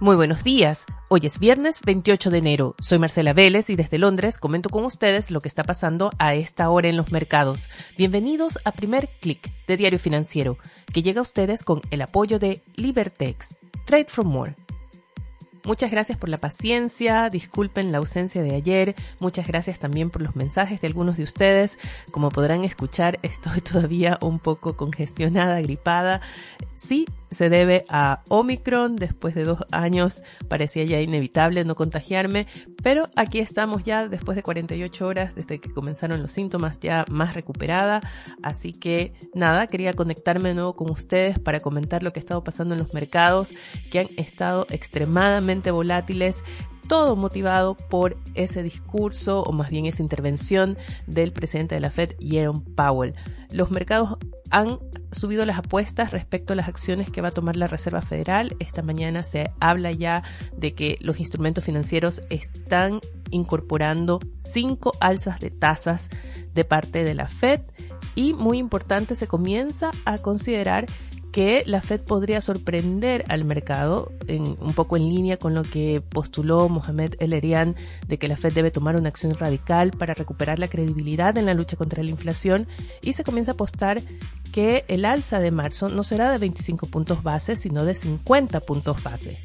Muy buenos días. Hoy es viernes 28 de enero. Soy Marcela Vélez y desde Londres comento con ustedes lo que está pasando a esta hora en los mercados. Bienvenidos a Primer Click de Diario Financiero, que llega a ustedes con el apoyo de Libertex. Trade from More Muchas gracias por la paciencia, disculpen la ausencia de ayer, muchas gracias también por los mensajes de algunos de ustedes. Como podrán escuchar, estoy todavía un poco congestionada, gripada. Sí, se debe a Omicron. Después de dos años parecía ya inevitable no contagiarme, pero aquí estamos ya después de 48 horas desde que comenzaron los síntomas ya más recuperada. Así que nada, quería conectarme de nuevo con ustedes para comentar lo que ha estado pasando en los mercados que han estado extremadamente volátiles todo motivado por ese discurso o más bien esa intervención del presidente de la Fed, Jerome Powell. Los mercados han subido las apuestas respecto a las acciones que va a tomar la Reserva Federal. Esta mañana se habla ya de que los instrumentos financieros están incorporando cinco alzas de tasas de parte de la Fed y muy importante se comienza a considerar que la Fed podría sorprender al mercado, un poco en línea con lo que postuló Mohamed El Erian, de que la Fed debe tomar una acción radical para recuperar la credibilidad en la lucha contra la inflación, y se comienza a apostar que el alza de marzo no será de 25 puntos base, sino de 50 puntos base.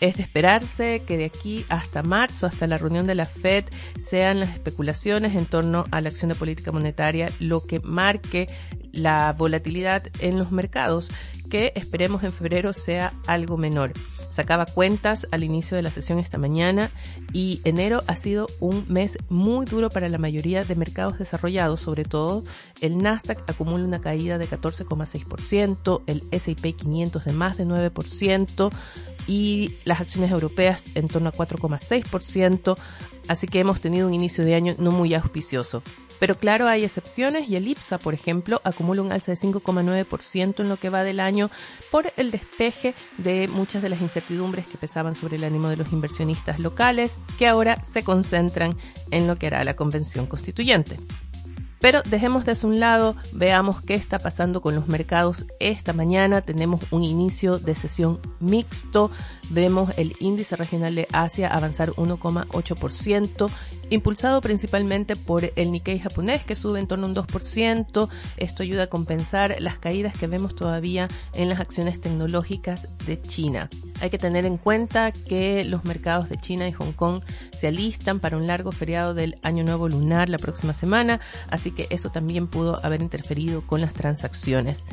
Es de esperarse que de aquí hasta marzo, hasta la reunión de la Fed, sean las especulaciones en torno a la acción de política monetaria lo que marque la volatilidad en los mercados, que esperemos en febrero sea algo menor. Sacaba cuentas al inicio de la sesión esta mañana y enero ha sido un mes muy duro para la mayoría de mercados desarrollados, sobre todo el Nasdaq acumula una caída de 14,6%, el S&P 500 de más de 9% y las acciones europeas en torno a 4,6%, así que hemos tenido un inicio de año no muy auspicioso. Pero claro, hay excepciones y el IPSA, por ejemplo, acumula un alza de 5,9% en lo que va del año por el despeje de muchas de las incertidumbres que pesaban sobre el ánimo de los inversionistas locales, que ahora se concentran en lo que hará la convención constituyente. Pero dejemos de un lado, veamos qué está pasando con los mercados esta mañana. Tenemos un inicio de sesión mixto. Vemos el índice regional de Asia avanzar 1,8%, impulsado principalmente por el Nikkei japonés que sube en torno a un 2%. Esto ayuda a compensar las caídas que vemos todavía en las acciones tecnológicas de China. Hay que tener en cuenta que los mercados de China y Hong Kong se alistan para un largo feriado del Año Nuevo Lunar la próxima semana, así que eso también pudo haber interferido con las transacciones.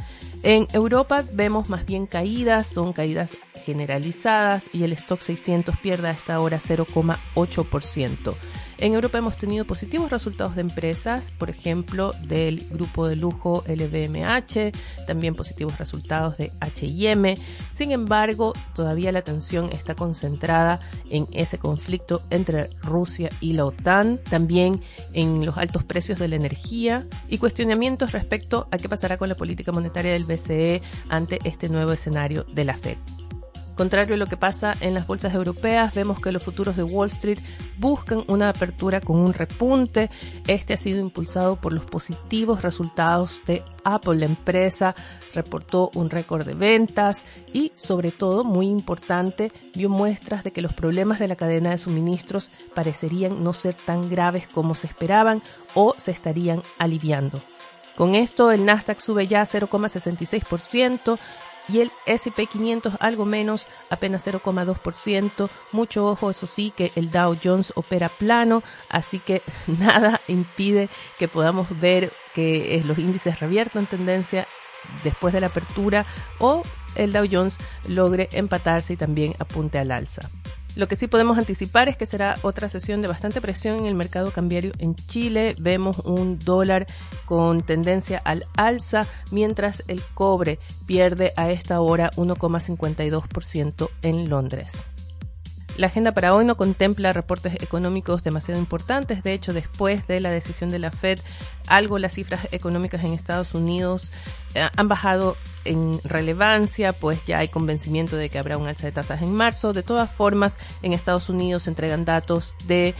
En Europa vemos más bien caídas, son caídas generalizadas y el stock 600 pierde a esta hora 0,8%. En Europa hemos tenido positivos resultados de empresas, por ejemplo, del grupo de lujo LVMH, también positivos resultados de HM. Sin embargo, todavía la atención está concentrada en ese conflicto entre Rusia y la OTAN, también en los altos precios de la energía y cuestionamientos respecto a qué pasará con la política monetaria del BCE ante este nuevo escenario de la Fed. Contrario a lo que pasa en las bolsas europeas, vemos que los futuros de Wall Street buscan una apertura con un repunte. Este ha sido impulsado por los positivos resultados de Apple. La empresa reportó un récord de ventas y, sobre todo, muy importante, dio muestras de que los problemas de la cadena de suministros parecerían no ser tan graves como se esperaban o se estarían aliviando. Con esto, el Nasdaq sube ya 0,66%, y el SP 500 algo menos, apenas 0,2%. Mucho ojo, eso sí, que el Dow Jones opera plano, así que nada impide que podamos ver que eh, los índices reviertan tendencia después de la apertura o el Dow Jones logre empatarse y también apunte al alza. Lo que sí podemos anticipar es que será otra sesión de bastante presión en el mercado cambiario en Chile. Vemos un dólar con tendencia al alza, mientras el cobre pierde a esta hora 1,52% en Londres. La agenda para hoy no contempla reportes económicos demasiado importantes. De hecho, después de la decisión de la Fed, algo las cifras económicas en Estados Unidos eh, han bajado en relevancia, pues ya hay convencimiento de que habrá un alza de tasas en marzo. De todas formas, en Estados Unidos se entregan datos de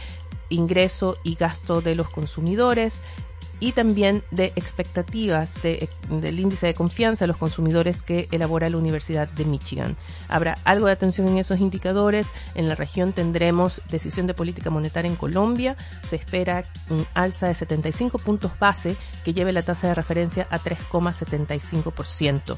ingreso y gasto de los consumidores y también de expectativas del índice de confianza de los consumidores que elabora la Universidad de Michigan. Habrá algo de atención en esos indicadores. En la región tendremos decisión de política monetaria en Colombia. Se espera un alza de 75 puntos base que lleve la tasa de referencia a 3,75%.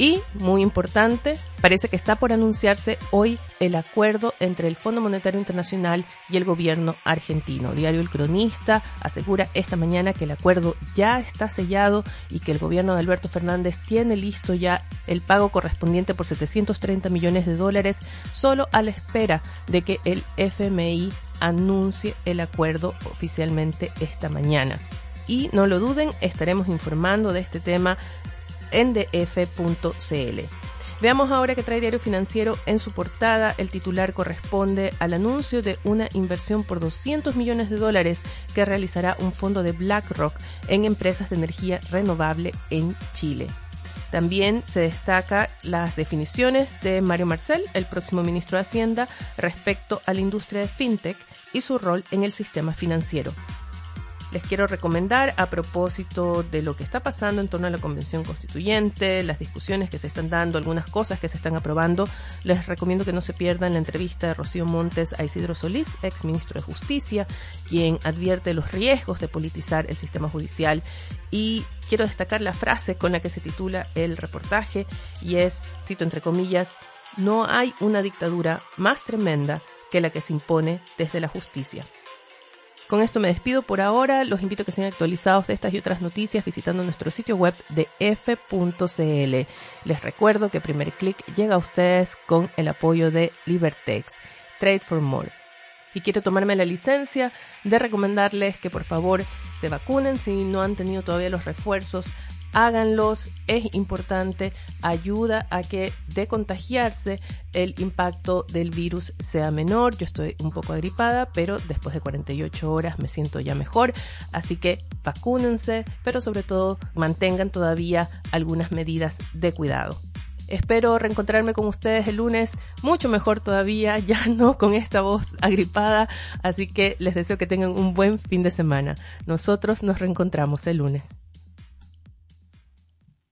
Y, muy importante, parece que está por anunciarse hoy el acuerdo entre el Fondo Monetario Internacional y el gobierno argentino. Diario El Cronista asegura esta mañana que el acuerdo ya está sellado y que el gobierno de Alberto Fernández tiene listo ya el pago correspondiente por 730 millones de dólares solo a la espera de que el FMI anuncie el acuerdo oficialmente esta mañana. Y no lo duden, estaremos informando de este tema ndf.cl. Veamos ahora que trae Diario Financiero en su portada. El titular corresponde al anuncio de una inversión por 200 millones de dólares que realizará un fondo de BlackRock en empresas de energía renovable en Chile. También se destaca las definiciones de Mario Marcel, el próximo ministro de Hacienda, respecto a la industria de fintech y su rol en el sistema financiero les quiero recomendar a propósito de lo que está pasando en torno a la Convención Constituyente, las discusiones que se están dando, algunas cosas que se están aprobando, les recomiendo que no se pierdan la entrevista de Rocío Montes a Isidro Solís, ex ministro de Justicia, quien advierte los riesgos de politizar el sistema judicial y quiero destacar la frase con la que se titula el reportaje y es, cito entre comillas, no hay una dictadura más tremenda que la que se impone desde la justicia. Con esto me despido por ahora. Los invito a que sean actualizados de estas y otras noticias visitando nuestro sitio web de f.cl. Les recuerdo que Primer Click llega a ustedes con el apoyo de Libertex, Trade for More. Y quiero tomarme la licencia de recomendarles que por favor se vacunen si no han tenido todavía los refuerzos háganlos, es importante, ayuda a que de contagiarse el impacto del virus sea menor. Yo estoy un poco agripada, pero después de 48 horas me siento ya mejor, así que vacúnense, pero sobre todo mantengan todavía algunas medidas de cuidado. Espero reencontrarme con ustedes el lunes, mucho mejor todavía, ya no con esta voz agripada, así que les deseo que tengan un buen fin de semana. Nosotros nos reencontramos el lunes.